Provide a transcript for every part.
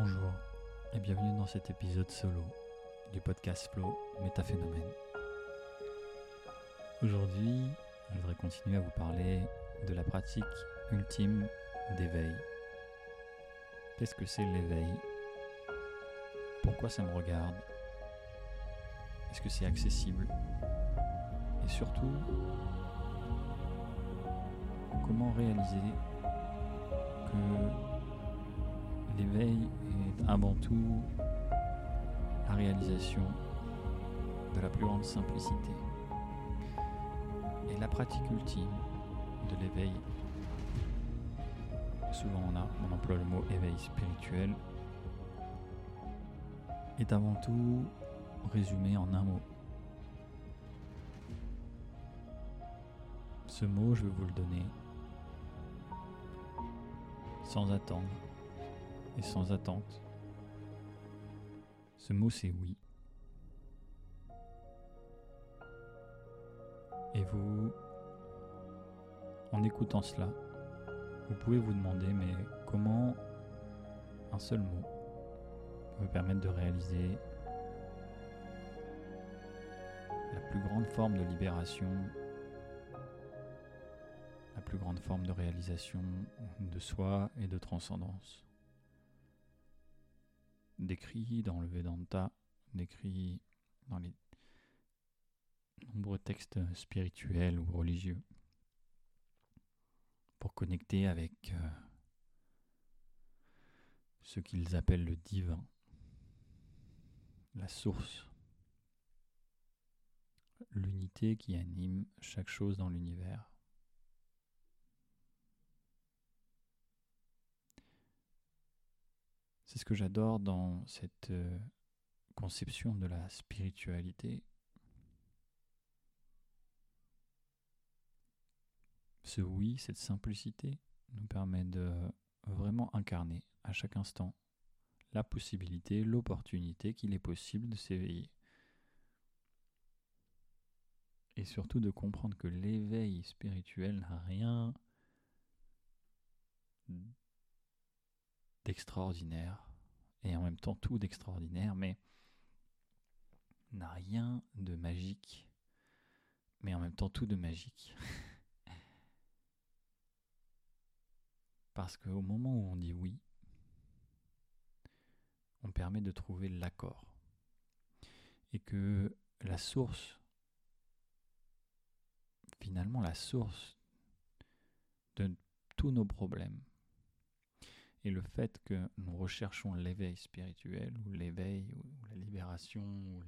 Bonjour et bienvenue dans cet épisode solo du podcast Flow Métaphénomène. Aujourd'hui, je voudrais continuer à vous parler de la pratique ultime d'éveil. Qu'est-ce que c'est l'éveil? Pourquoi ça me regarde? Est-ce que c'est accessible? Et surtout, comment réaliser que l'éveil est avant tout la réalisation de la plus grande simplicité. Et la pratique ultime de l'éveil, souvent on, a, on emploie le mot éveil spirituel, est avant tout résumé en un mot. Ce mot, je vais vous le donner sans attendre et sans attente. Ce mot c'est oui. Et vous, en écoutant cela, vous pouvez vous demander mais comment un seul mot peut permettre de réaliser la plus grande forme de libération la plus grande forme de réalisation de soi et de transcendance? Décrit dans le Vedanta, décrit dans les nombreux textes spirituels ou religieux, pour connecter avec euh, ce qu'ils appellent le divin, la source, l'unité qui anime chaque chose dans l'univers. C'est ce que j'adore dans cette euh, conception de la spiritualité. Ce oui, cette simplicité nous permet de vraiment incarner à chaque instant la possibilité, l'opportunité qu'il est possible de s'éveiller. Et surtout de comprendre que l'éveil spirituel n'a rien d'extraordinaire, et en même temps tout d'extraordinaire, mais n'a rien de magique, mais en même temps tout de magique. Parce qu'au moment où on dit oui, on permet de trouver l'accord. Et que la source, finalement la source de tous nos problèmes, et le fait que nous recherchons l'éveil spirituel, ou l'éveil, ou, la libération, ou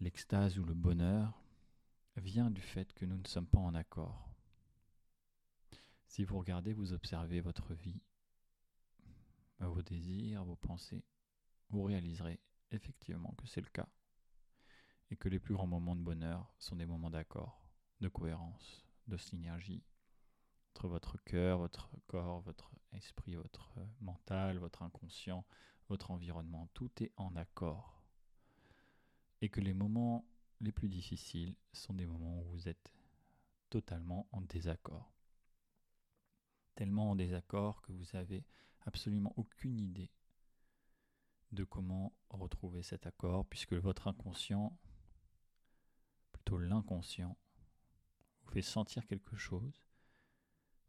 l'extase, ou le bonheur, vient du fait que nous ne sommes pas en accord. Si vous regardez, vous observez votre vie, vos désirs, vos pensées, vous réaliserez effectivement que c'est le cas. Et que les plus grands moments de bonheur sont des moments d'accord, de cohérence, de synergie, entre votre cœur, votre corps, votre esprit, votre mental, votre inconscient, votre environnement. Tout est en accord. Et que les moments les plus difficiles sont des moments où vous êtes totalement en désaccord. Tellement en désaccord que vous avez absolument aucune idée de comment retrouver cet accord, puisque votre inconscient, plutôt l'inconscient, vous fait sentir quelque chose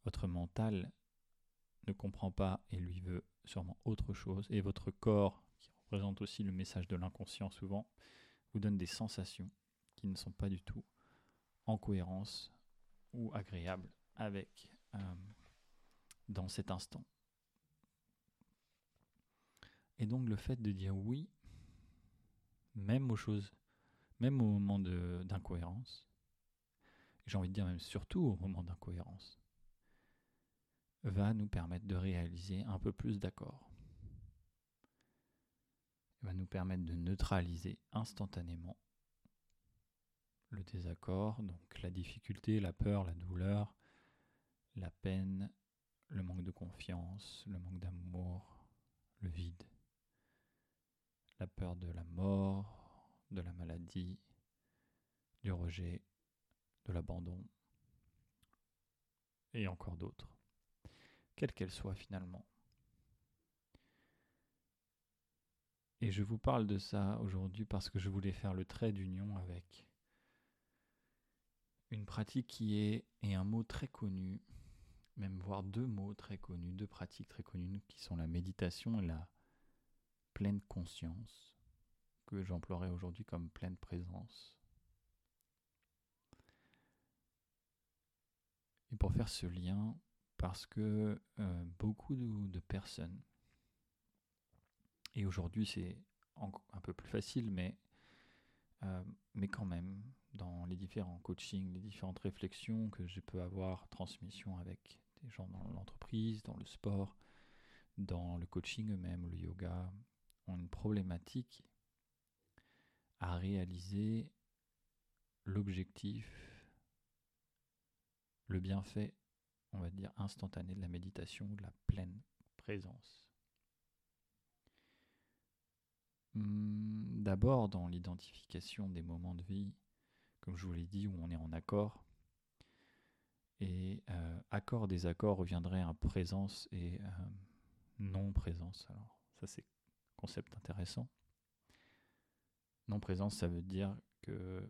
votre mental ne comprend pas et lui veut sûrement autre chose. Et votre corps, qui représente aussi le message de l'inconscient souvent, vous donne des sensations qui ne sont pas du tout en cohérence ou agréables avec euh, dans cet instant. Et donc le fait de dire oui, même aux choses, même au moment d'incohérence, j'ai envie de dire même surtout au moment d'incohérence, va nous permettre de réaliser un peu plus d'accords. va nous permettre de neutraliser instantanément le désaccord, donc la difficulté, la peur, la douleur, la peine, le manque de confiance, le manque d'amour, le vide, la peur de la mort, de la maladie, du rejet, de l'abandon, et encore d'autres quelle qu'elle soit finalement. Et je vous parle de ça aujourd'hui parce que je voulais faire le trait d'union avec une pratique qui est, et un mot très connu, même voire deux mots très connus, deux pratiques très connues qui sont la méditation et la pleine conscience, que j'emploierai aujourd'hui comme pleine présence. Et pour faire ce lien, parce que euh, beaucoup de, personnes, et aujourd'hui c'est un peu plus facile, mais, euh, mais quand même, dans les différents coachings, les différentes réflexions que je peux avoir, transmission avec des gens dans l'entreprise, dans le sport, dans le coaching eux-mêmes, le yoga, ont une problématique à réaliser l'objectif, le bienfait, on va dire, instantané de la méditation, de la pleine présence. Hmm, d'abord dans l'identification des moments de vie, comme je vous l'ai dit, où on est en accord. Et euh, accord, désaccord reviendrait à présence et euh, non-présence. Alors ça c'est concept intéressant. Non-présence, ça veut dire que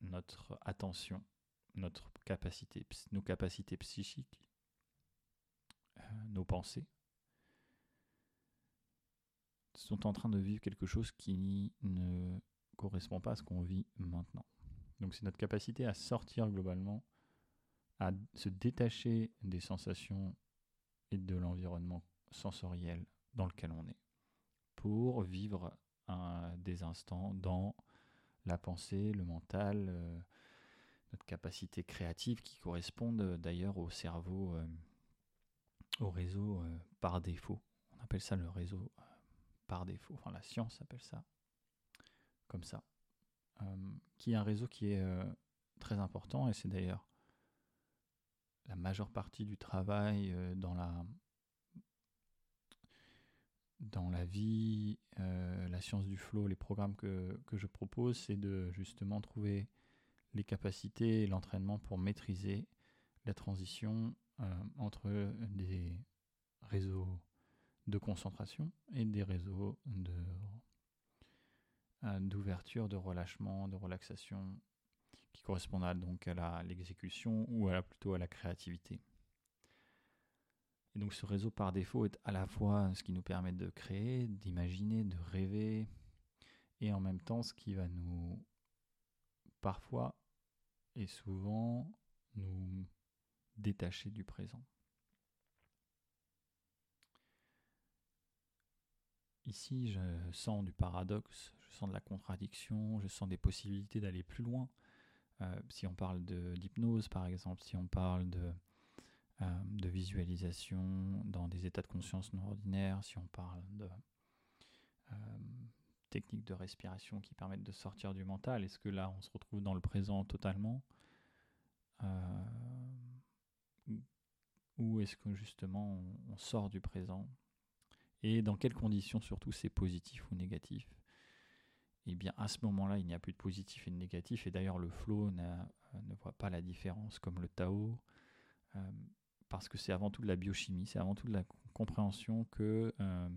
notre attention, notre capacité, nos capacités psychiques, euh, nos pensées, sont en train de vivre quelque chose qui ne correspond pas à ce qu'on vit maintenant. Donc c'est notre capacité à sortir globalement, à se détacher des sensations et de l'environnement sensoriel dans lequel on est, pour vivre des instants dans la pensée, le mental, euh, notre capacité créative qui correspondent d'ailleurs au cerveau, euh, au réseau euh, par défaut. On appelle ça le réseau par défaut, enfin la science appelle ça comme ça. Euh, qui est un réseau qui est euh, très important et c'est d'ailleurs la majeure partie du travail euh, dans la dans la vie, la science du flow, les programmes que, que je propose, c'est de justement trouver les capacités et l'entraînement pour maîtriser la transition entre des réseaux de concentration et des réseaux de d'ouverture, de relâchement, de relaxation, qui correspondra donc à l'exécution ou à plutôt à la créativité. Et donc ce réseau par défaut est à la fois ce qui nous permet de créer, d'imaginer, de rêver, et en même temps ce qui va nous, parfois et souvent, nous détacher du présent. Ici, je sens du paradoxe, je sens de la contradiction, je sens des possibilités d'aller plus loin. Euh, si on parle d'hypnose, par exemple, si on parle de, euh, de, visualisation dans des états de conscience non ordinaires, si on parle de euh, techniques de respiration qui permettent de sortir du mental, est-ce que là, on se retrouve dans le présent totalement Ou est-ce que justement, on sort du présent? Et dans quelles conditions surtout c'est positif ou négatif? Eh bien à ce moment-là, il n'y a plus de positif et de négatif, et d'ailleurs le flow euh, ne voit pas la différence comme le Tao, euh, parce que c'est avant tout de la biochimie, c'est avant tout de la compréhension que euh,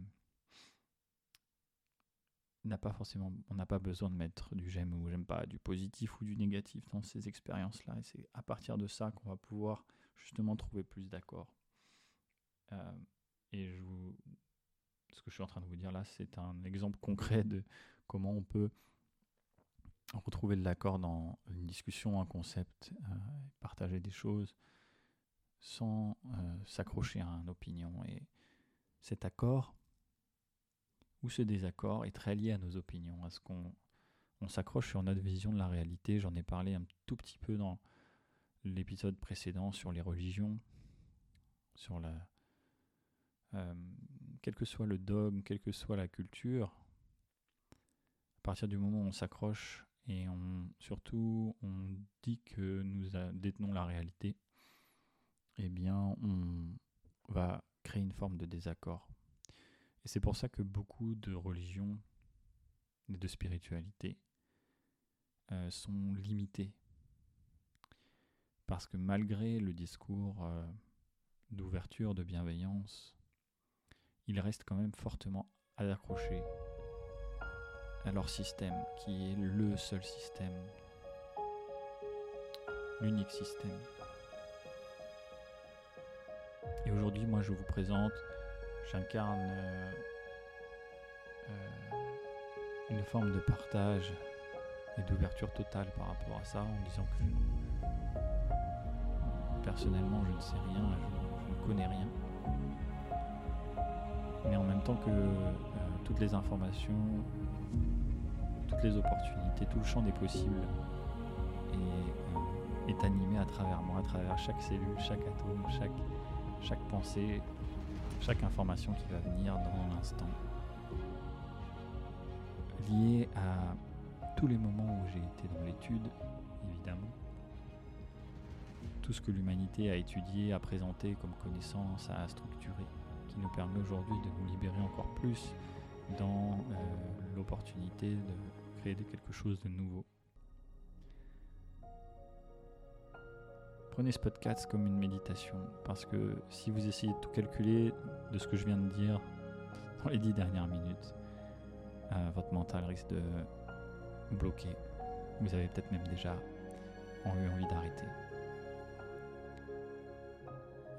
n'a pas on n'a pas besoin de mettre du j'aime ou j'aime pas, du positif ou du négatif dans ces expériences-là, et c'est à partir de ça qu'on va pouvoir justement trouver plus d'accord. et je ce que je suis en train de vous dire là, c'est un exemple concret de comment on peut retrouver de l'accord dans une discussion, un concept, euh, partager des choses sans euh, s'accrocher à une opinion. Et cet accord ou ce désaccord est très lié à nos opinions, à ce qu'on on s'accroche sur notre vision de la réalité. J'en ai parlé un tout petit peu dans l'épisode précédent sur les religions, sur la, euh, quel que soit le dogme, quelle que soit la culture, à partir du moment où on s'accroche et on, surtout on dit que nous détenons la réalité, eh bien on va créer une forme de désaccord. Et c'est pour ça que beaucoup de religions et de spiritualité euh, sont limitées. Parce que malgré le discours euh, d'ouverture, de bienveillance, il reste quand même fortement accroché à leur système, qui est le seul système, l'unique système. Et aujourd'hui, moi, je vous présente, j'incarne euh, euh, une forme de partage et d'ouverture totale par rapport à ça, en disant que personnellement, je ne sais rien, je, ne connais rien. Mais en même temps que euh, toutes les informations, toutes les opportunités, tout le champ des possibles est, est animé à travers moi, à travers chaque cellule, chaque atome, chaque, chaque pensée, chaque information qui va venir dans l'instant. Lié à tous les moments où j'ai été dans l'étude, évidemment. Tout ce que l'humanité a étudié, a présenté comme connaissance, a structuré, qui nous permet aujourd'hui de nous libérer encore plus dans euh, l'opportunité de créer quelque chose de nouveau. Prenez ce podcast comme une méditation, parce que si vous essayez de tout calculer de ce que je viens de dire dans les dix dernières minutes, euh, votre mental risque de bloquer. Vous avez peut-être même déjà eu envie d'arrêter.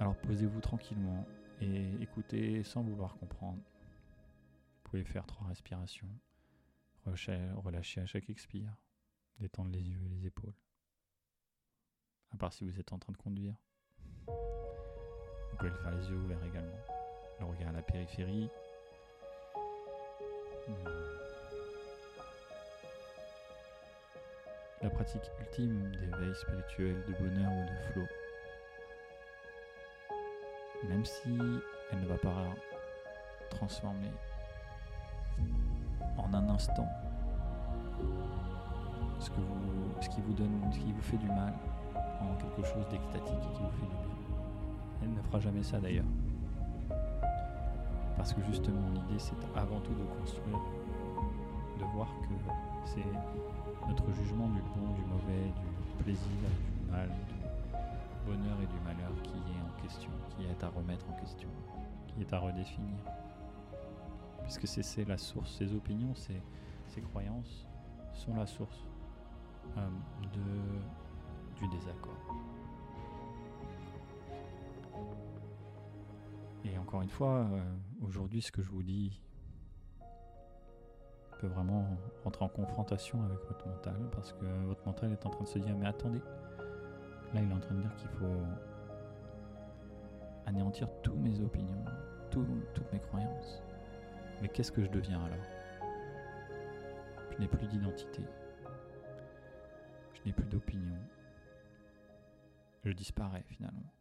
Alors posez-vous tranquillement et écoutez sans vouloir comprendre. Vous pouvez faire trois respirations, relâcher à chaque expire, détendre les yeux et les épaules à part si vous êtes en train de conduire. Vous pouvez le faire les yeux ouverts également. Le regard à la périphérie. Hmm. La pratique ultime d'éveil spirituel, de bonheur ou de flot. Même si elle ne va pas transformer en un instant ce, que vous, ce qui vous donne, ce qui vous fait du mal, quelque chose d'extatique et qui vous fait du bien. Elle ne fera jamais ça d'ailleurs. Parce que justement l'idée c'est avant tout de construire, de voir que c'est notre jugement du bon, du mauvais, du plaisir, du mal, du bonheur et du malheur qui est en question, qui est à remettre en question, qui est à redéfinir. Puisque c'est la source, ces opinions, ces, ces croyances sont la source euh, de du désaccord. Et encore une fois, euh, aujourd'hui, ce que je vous dis peut vraiment rentrer en confrontation avec votre mental, parce que votre mental est en train de se dire, mais attendez, là il est en train de dire qu'il faut anéantir toutes mes opinions, toutes mes croyances. Mais qu'est-ce que je deviens alors? Je n'ai plus d'identité, je n'ai plus d'opinion, je disparais finalement.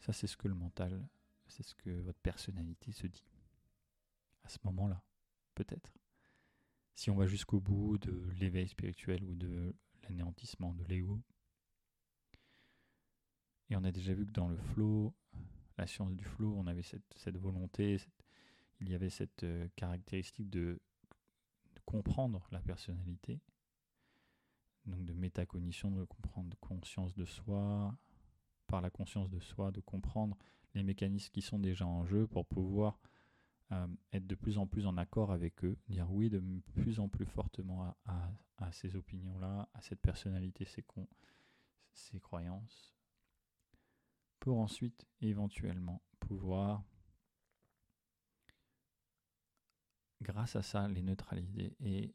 Ça, c'est ce que le mental, c'est ce que votre personnalité se dit. À ce moment-là, peut-être. Si on va jusqu'au bout de l'éveil spirituel ou de l'anéantissement de l'ego, et on a déjà vu que dans le flow, la science du flow, on avait cette, volonté, il y avait cette euh, caractéristique de comprendre la personnalité, donc de métacognition, de comprendre conscience de soi, par la conscience de soi, de comprendre les mécanismes qui sont déjà en jeu pour pouvoir euh, être de plus en plus en accord avec eux, dire oui de plus en plus fortement à, ces opinions-là, à cette personnalité, ces, ces croyances, pour ensuite éventuellement pouvoir, grâce à ça, les neutraliser et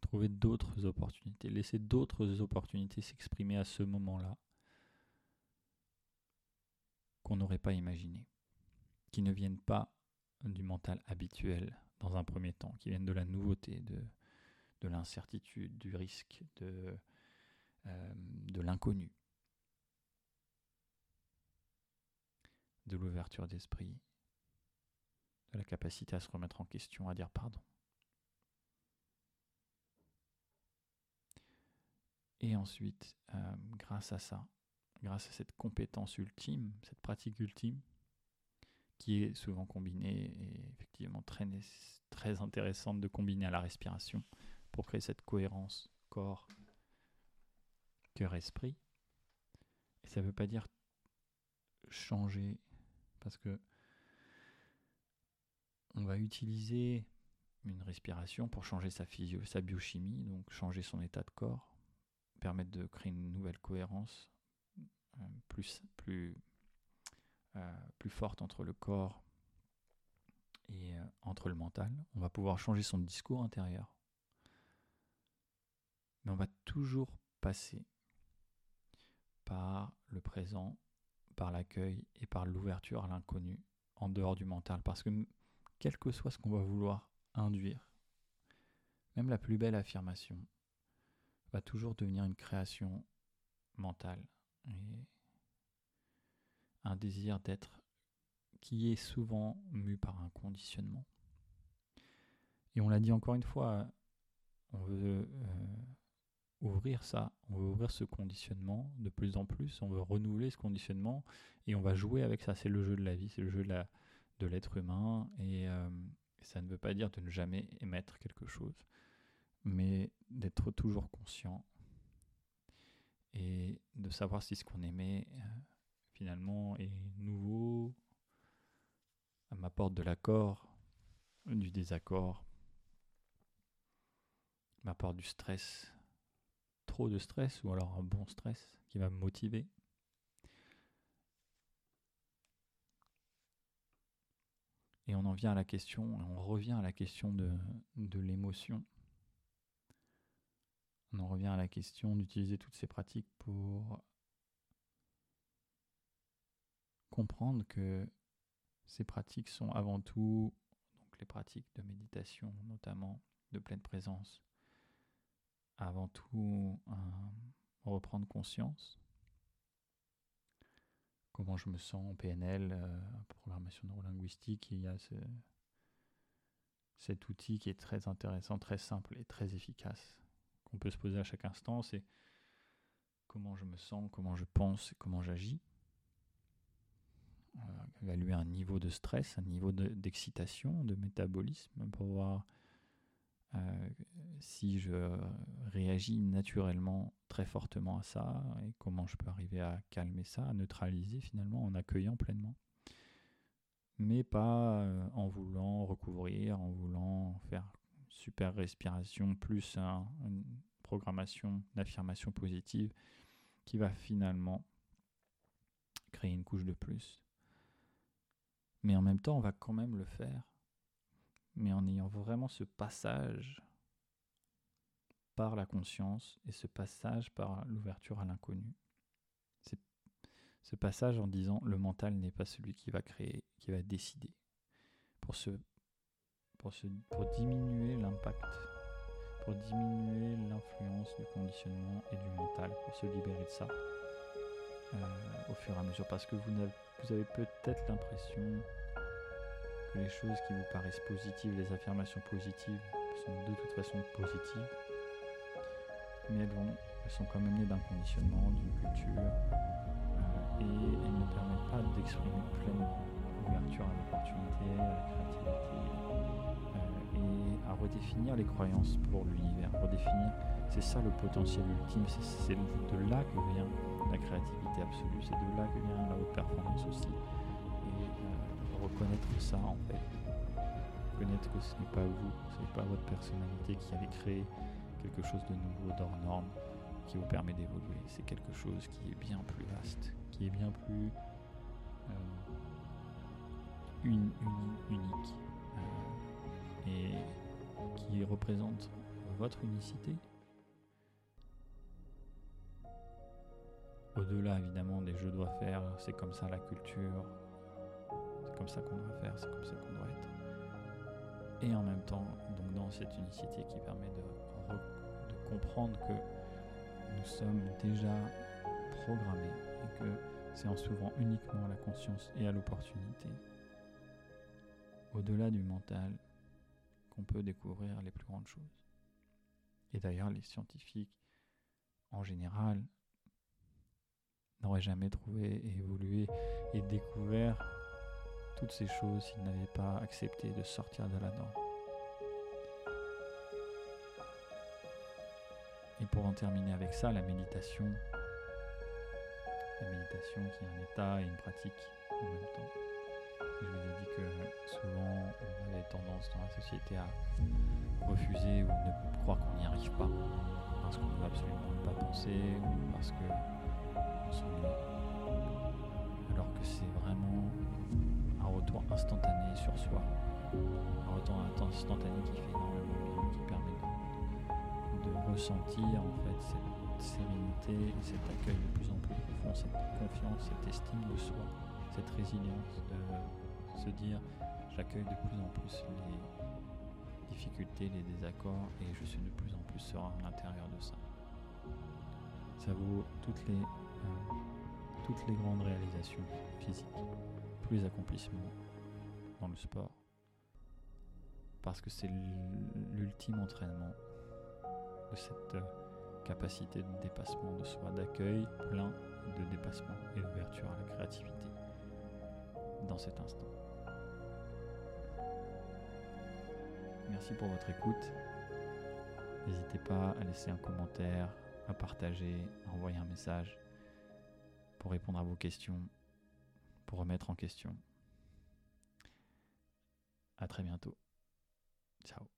trouver d'autres opportunités, laisser d'autres opportunités s'exprimer à ce moment-là qu'on n'aurait pas imaginé, qui ne viennent pas du mental habituel dans un premier temps, qui viennent de la nouveauté, de, de l'incertitude, du risque, de, euh, de l'inconnu, de l'ouverture d'esprit, de la capacité à se remettre en question, à dire pardon. Et ensuite, euh, grâce à ça, grâce à cette compétence ultime, cette pratique ultime, qui est souvent combinée et effectivement très, très intéressante de combiner à la respiration pour créer cette cohérence corps, cœur, esprit. Ça ne veut pas dire changer, parce que on va utiliser une respiration pour changer sa, sa biochimie, donc changer son état de corps, permettre de créer une nouvelle cohérence euh, euh, plus forte entre le corps et euh, entre le mental. On va pouvoir changer son discours intérieur. Mais on va toujours passer par le présent, par l'accueil et par l'ouverture à l'inconnu en dehors du mental. Parce que quel que soit ce qu'on va vouloir induire, même la plus belle affirmation va toujours devenir une création mentale et un désir d'être qui est souvent mu par un conditionnement. Et on l'a dit encore une fois, on veut euh, ouvrir ça, on veut ouvrir ce conditionnement de plus en plus, on veut renouveler ce conditionnement et on va jouer avec ça. C'est le jeu de la vie, c'est le jeu de l'être humain et euh, ça ne veut pas dire de ne jamais émettre quelque chose, mais d'être toujours conscient et de savoir si ce qu'on aimait euh, finalement est nouveau, m'apporte de l'accord, du désaccord, m'apporte du stress, trop de stress ou alors un bon stress qui va me motiver. Et on en vient à la question, on revient à la question de, de l'émotion. On en revient à la question d'utiliser toutes ces pratiques pour comprendre que ces pratiques sont avant tout donc les pratiques de méditation, notamment de pleine présence, avant tout reprendre conscience. Comment je me sens en PNL, euh, programmation neurolinguistique, il y a ce, cet outil qui est très intéressant, très simple et très efficace, qu'on peut se poser à chaque instant, c'est comment je me sens, comment je pense, comment j'agis. Euh, évaluer un niveau de stress, un niveau d'excitation, de, métabolisme, pour voir euh, si je réagis naturellement très fortement à ça et comment je peux arriver à calmer ça, à neutraliser finalement en accueillant pleinement. Mais pas euh, en voulant recouvrir, en voulant faire super respiration plus une programmation d'affirmation positive qui va finalement créer une couche de plus. Mais en même temps, on va quand même le faire, mais en ayant vraiment ce passage par la conscience et ce passage par l'ouverture à l'inconnu. Ce passage en disant le mental n'est pas celui qui va créer, qui va décider. Pour, ce, pour, diminuer l'impact, pour diminuer l'influence du conditionnement et du mental, pour se libérer de ça euh, au fur et à mesure. Parce que vous avez, vous avez peut-être l'impression que les choses qui vous paraissent positives, les affirmations positives, sont de toute façon positives, mais elles, vont, elles sont quand même nées d'un conditionnement, d'une culture, euh, et elles ne permettent pas d'exprimer pleinement l'ouverture à l'opportunité, à la créativité, euh, et à redéfinir les croyances pour l'univers. Redéfinir, c'est ça le potentiel ultime, c'est de là que vient la créativité absolue, c'est de là que vient la haute performance aussi. Et euh, reconnaître ça en fait, reconnaître que ce n'est pas vous, ce n'est pas votre personnalité qui avait créé quelque chose de nouveau, d'hors norme, qui vous permet d'évoluer. C'est quelque chose qui est bien plus vaste, qui est bien plus unique euh, et qui représente votre unicité. Au-delà évidemment des je dois faire, c'est comme ça la culture, c'est comme ça qu'on doit faire, c'est comme ça qu'on doit être. Et en même temps, donc dans cette unicité qui permet de de comprendre que nous sommes déjà programmés et que c'est en s'ouvrant uniquement à la conscience et à l'opportunité, au-delà du mental, qu'on peut découvrir les plus grandes choses. Et d'ailleurs, les scientifiques, en général, n'auraient jamais trouvé évolué et découvert toutes ces choses s'ils n'avaient pas accepté de sortir de la norme. Et pour en terminer avec ça, la méditation. La méditation qui est un état et une pratique en même temps. Souvent on avait tendance dans la société à refuser ou ne croire qu'on n'y arrive pas parce qu'on ne veut absolument pas penser ou parce que on s'ennuie. Alors que c'est vraiment un retour instantané sur soi, un retour instantané qui fait énormément bien, qui permet de, ressentir en fait cette sérénité, cet accueil de plus en plus profond, cette confiance, cette estime de soi, cette résilience de se dire j'accueille de plus en plus les difficultés, les désaccords et je suis de plus en plus serein à l'intérieur de ça. Ça vaut toutes les, euh, toutes les grandes réalisations physiques, tous les accomplissements dans le sport, parce que c'est l'ultime entraînement de cette euh, capacité de dépassement de soi, d'accueil plein de dépassement et d'ouverture à la créativité dans cet instant. Merci pour votre écoute. N'hésitez pas à laisser un commentaire, à partager, à envoyer un message pour répondre à vos questions, pour remettre en question. À très bientôt. Ciao.